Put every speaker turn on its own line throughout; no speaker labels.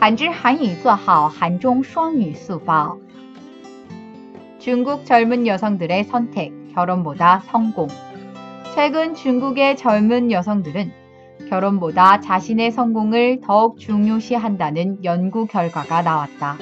한知한유做好한중双语速报 중국 젊은 여성들의 선택, 결혼보다 성공. 최근 중국의 젊은 여성들은 결혼보다 자신의 성공을 더욱 중요시한다는 연구 결과가 나왔다.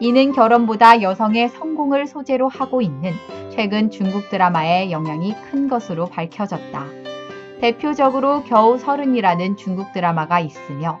이는 결혼보다 여성의 성공을 소재로 하고 있는 최근 중국 드라마의 영향이 큰 것으로 밝혀졌다. 대표적으로 겨우 서른이라는 중국 드라마가 있으며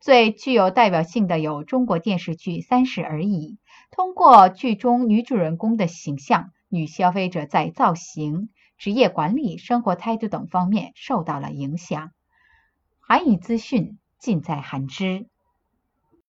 最具有代表性的有中国电视剧《三十而已》，通过剧中女主人公的形象，女消费者在造型、职业管理、生活态度等方面受到了影响。韩语资讯尽在韩知。